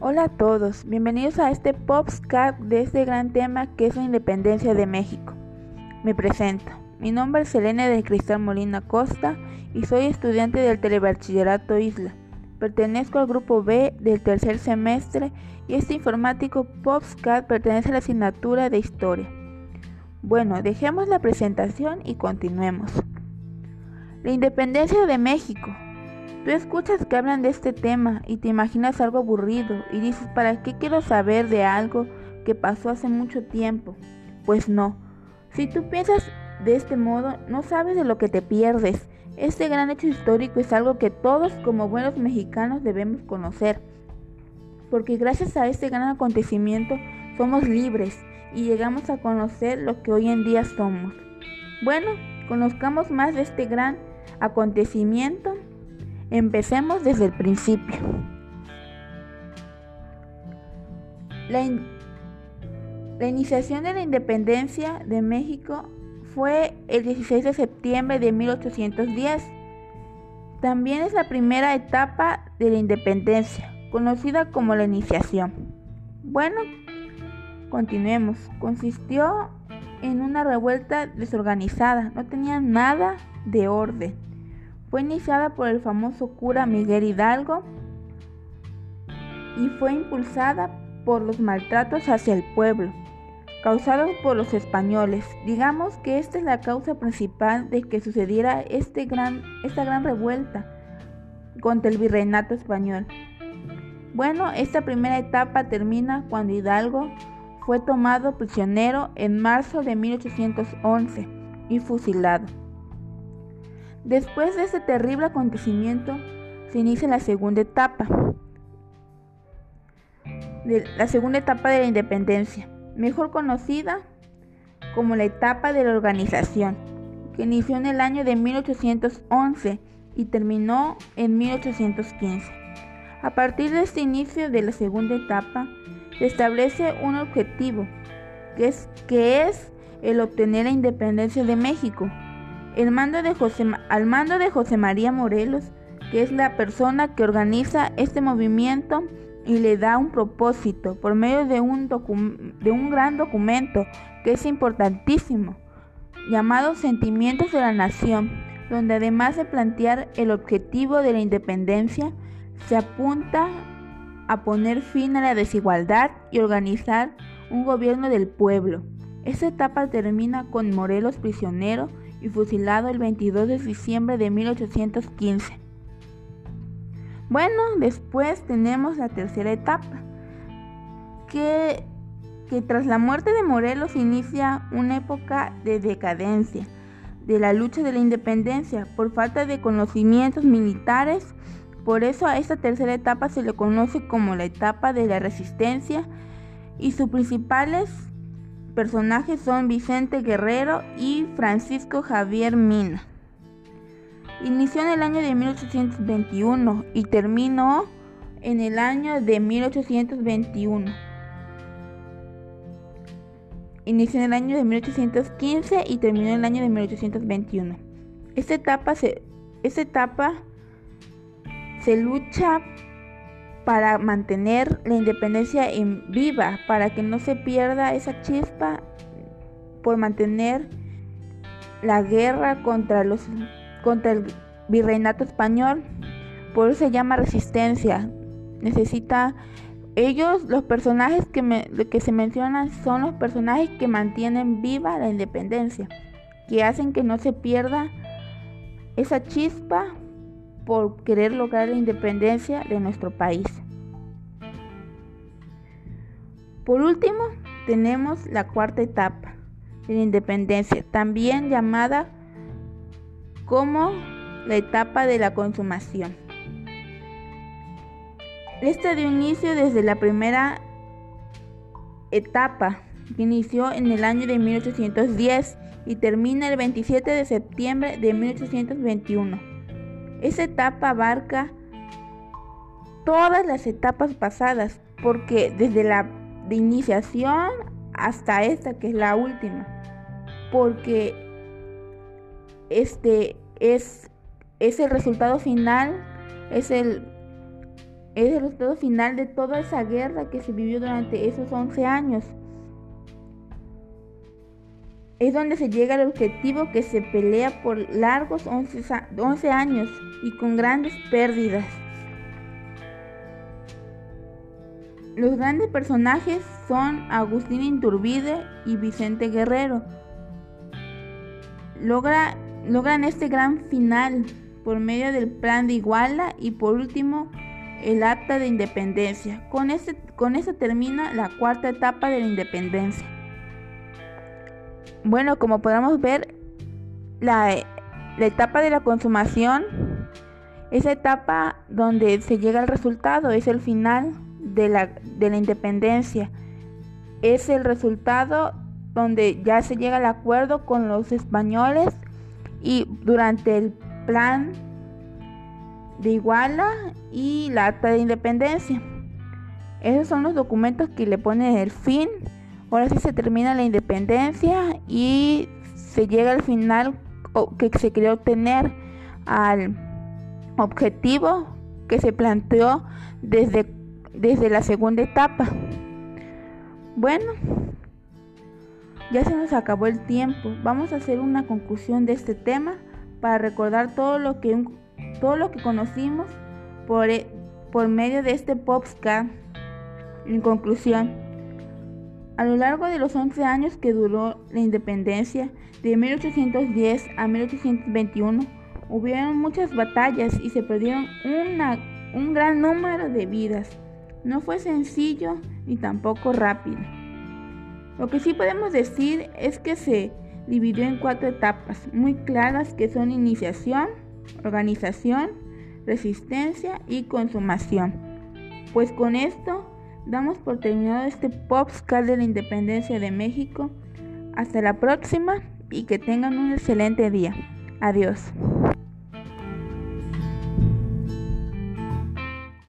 Hola a todos, bienvenidos a este Popscat de este gran tema que es la independencia de México. Me presento, mi nombre es Selene del Cristal Molina Costa y soy estudiante del Telebachillerato Isla. Pertenezco al grupo B del tercer semestre y este informático Popscat pertenece a la asignatura de Historia. Bueno, dejemos la presentación y continuemos. La independencia de México. Tú escuchas que hablan de este tema y te imaginas algo aburrido y dices, ¿para qué quiero saber de algo que pasó hace mucho tiempo? Pues no. Si tú piensas de este modo, no sabes de lo que te pierdes. Este gran hecho histórico es algo que todos como buenos mexicanos debemos conocer. Porque gracias a este gran acontecimiento somos libres y llegamos a conocer lo que hoy en día somos. Bueno, conozcamos más de este gran acontecimiento Empecemos desde el principio. La, iniciación de la independencia de México fue el 16 de septiembre de 1810. También es la primera etapa de la independencia, conocida como la iniciación. Bueno, continuemos. Consistió en una revuelta desorganizada, no tenía nada de orden. Fue iniciada por el famoso cura Miguel Hidalgo y fue impulsada por los maltratos hacia el pueblo causados por los españoles. Digamos que esta es la causa principal de que sucediera este gran, esta gran revuelta contra el virreinato español. Bueno, esta primera etapa termina cuando Hidalgo fue tomado prisionero en marzo de 1811 y fusilado. Después de este terrible acontecimiento, se inicia la segunda etapa, la segunda etapa de la independencia, mejor conocida como la etapa de la organización, que inició en el año de 1811 y terminó en 1815. A partir de este inicio de la segunda etapa, se establece un objetivo, que es, que es el obtener la independencia de México al mando de José María Morelos, que es la persona que organiza este movimiento y le da un propósito por medio de un, de un gran documento que es importantísimo, llamado Sentimientos de la Nación, donde además de plantear el objetivo de la independencia, se apunta a poner fin a la desigualdad y organizar un gobierno del pueblo. Esta etapa termina con Morelos prisionero y fusilado el 22 de diciembre de 1815. Bueno, después tenemos la tercera etapa, que, que tras la muerte de Morelos inicia una época de decadencia de la lucha de la independencia por falta de conocimientos militares. Por eso a esta tercera etapa se le conoce como la etapa de la resistencia y sus principales personajes son Vicente Guerrero y Francisco Javier Mina. Inició en el año de 1821 y terminó en el año de 1821. Inició en el año de 1815 y terminó en el año de 1821. Esta etapa se, esta etapa se lucha para mantener la independencia en viva, para que no se pierda esa chispa, por mantener la guerra contra, los, contra el virreinato español. Por eso se llama resistencia. Necesita ellos, los personajes que, que se mencionan son los personajes que mantienen viva la independencia, que hacen que no se pierda esa chispa por querer lograr la independencia de nuestro país. Por último, tenemos la cuarta etapa de la independencia, también llamada como la etapa de la consumación. Esta dio inicio desde la primera etapa, que inició en el año de 1810 y termina el 27 de septiembre de 1821. Esa etapa abarca todas las etapas pasadas, porque desde la de iniciación hasta esta que es la última, porque este es, es el resultado final, es el, es el resultado final de toda esa guerra que se vivió durante esos 11 años. Es donde se llega al objetivo que se pelea por largos 11, años y con grandes pérdidas. Los grandes personajes son Agustín Inturbide y Vicente Guerrero. Logra, logran este gran final por medio del plan de Iguala y por último el acta de independencia. Con, este, con eso termina la cuarta etapa de la independencia. Bueno, como podemos ver, la, etapa de la consumación, esa etapa donde se llega al resultado, es el final de la, de la independencia. Es el resultado donde ya se llega al acuerdo con los españoles y durante el plan de Iguala y la acta de independencia. Esos son los documentos que le ponen el fin. Ahora sí se termina la independencia y se llega al final que se quería obtener al objetivo que se planteó desde, desde la segunda etapa. Bueno, ya se nos acabó el tiempo. Vamos a hacer una conclusión de este tema para recordar todo lo que todo lo que conocimos por, e, por medio de este podcast. En conclusión, a lo largo de los 11 años que duró la independencia, de 1810 a 1821, hubieron muchas batallas y se perdieron un gran número de vidas. No fue sencillo ni tampoco rápido. Lo que sí podemos decir es que se dividió en cuatro etapas muy claras que son iniciación, organización, resistencia y consumación. Pues con esto damos por terminado este podcast de la independencia de México. Hasta la próxima y que tengan un excelente día. Adiós.